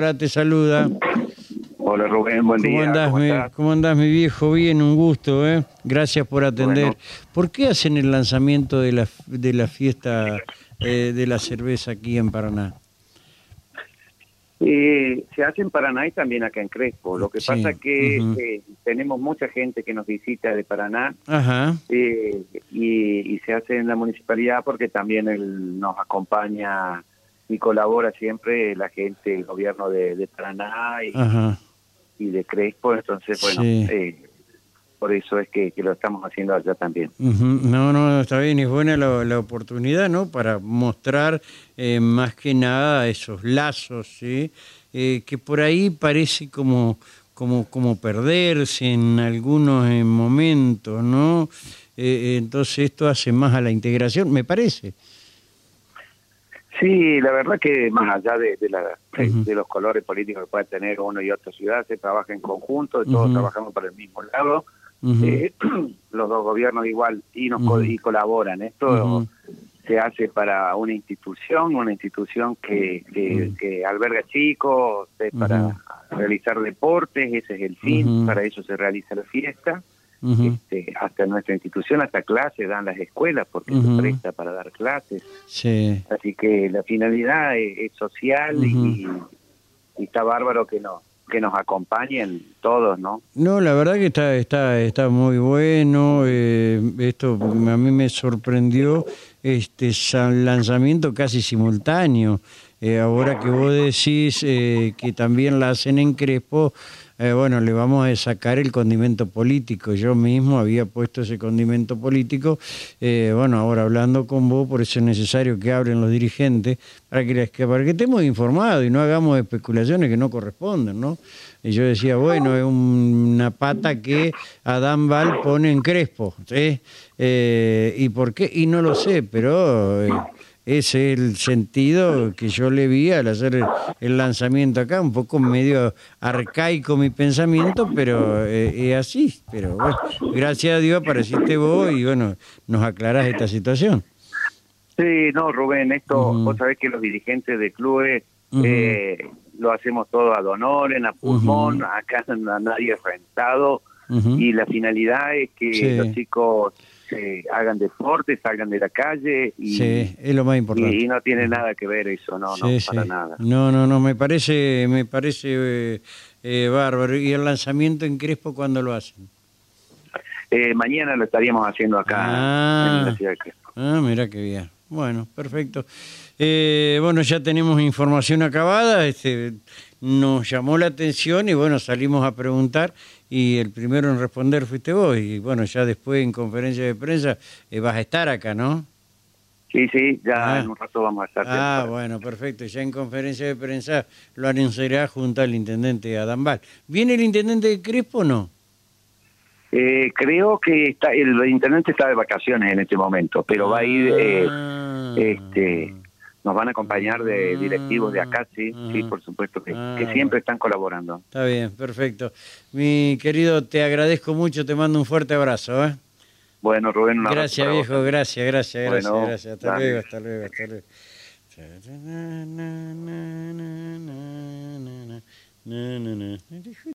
cámara te saluda. Hola Rubén, buen ¿Cómo día. andás, ¿Cómo mi? ¿Cómo andás, mi viejo? Bien, un gusto, ¿eh? Gracias por atender. Bueno. ¿Por qué hacen el lanzamiento de la, de la fiesta eh, de la cerveza aquí en Paraná? Eh, se hace en Paraná y también acá en Crespo. Lo que Sí, pasa que eh, tenemos mucha gente que nos visita de Paraná Ajá, eh, y, y se hace en la municipalidad porque también él nos acompaña y colabora siempre la gente, el gobierno de, de Paraná y, de Crespo. Entonces, bueno, Sí. eh, por eso es que, que lo estamos haciendo allá también. No, no, está bien, es buena la, la oportunidad, ¿no? Para mostrar eh, más que nada esos lazos, ¿sí? Eh, que por ahí parece como, como, como perderse en algunos eh, momentos, ¿no? Eh, entonces esto hace más a la integración, me parece. Sí, la verdad que más allá de, de, la- de los colores políticos que pueda tener uno y otra ciudad, se trabaja en conjunto, todos Ujú. trabajamos para el mismo lado, eh, los dos gobiernos igual y nos co- y colaboran. Esto se hace para una institución, una institución que, que, que alberga chicos, para realizar deportes, ese es el fin, para eso se realiza la fiesta. Este, hasta nuestra institución, hasta clases dan las escuelas porque Ujú. se presta para dar clases. Sí. Así que la finalidad es, es social y, y está bárbaro que nos que nos acompañen todos, ¿no? No, la verdad que está está está muy bueno. eh, esto a mí me sorprendió este lanzamiento casi simultáneo. Eh, ahora que vos decís eh, que también la hacen en Crespo, eh, bueno, le vamos a sacar el condimento político. Yo mismo había puesto ese condimento político. Bueno, ahora hablando con vos, por eso es necesario que hablen los dirigentes para que, les- para que estemos informados y no hagamos especulaciones que no corresponden, ¿no? Y yo decía, bueno, es un- una pata que Adán Val pone en Crespo, ¿sí? ¿Y por qué? Y no lo sé, pero... eh, es el sentido que yo le vi al hacer el, lanzamiento acá, un poco medio arcaico mi pensamiento, pero eh, es así. Pero bueno, gracias a Dios apareciste vos y bueno, nos aclarás esta situación. Sí, no, Rubén, esto, vos sabés que los dirigentes de clubes eh, lo hacemos todo a donoren, a pulmón, acá nadie rentado Ujú. y la finalidad es que Sí. los chicos eh, hagan deporte, salgan de la calle y, Sí, es lo más importante. y, y no tiene nada que ver eso, no, no, Sí, para nada. No, no, no, me parece, me parece eh, eh, bárbaro. ¿Y el lanzamiento en Crespo cuándo lo hacen? Eh, mañana lo estaríamos haciendo acá Ah. en la ciudad de Crespo. Ah, mira qué bien. Bueno, perfecto. Eh, bueno, ya tenemos información acabada. Este, nos llamó la atención y bueno, salimos a preguntar y el primero en responder fuiste vos. Y bueno, ya después en conferencia de prensa eh, vas a estar acá, ¿no? Sí, sí, ya Ah. en un rato vamos a estar. Ah, bueno, perfecto. Ya en conferencia de prensa lo anunciará junto al intendente Adán Val. ¿Viene el intendente de Crespo o no? Eh, creo que está el intendente está de vacaciones en este momento, pero va a ir, eh, Ah. este, nos van a acompañar de directivos de acá, sí, sí, Ah. por supuesto que, Ah, que siempre están colaborando. Está bien, perfecto. Mi querido, te agradezco mucho, te mando un fuerte abrazo. ¿eh? Bueno, Rubén, un abrazo Gracias, vos viejo, gracias, gracias, gracias, Bueno, gracias. Hasta dale. luego, hasta luego, hasta luego.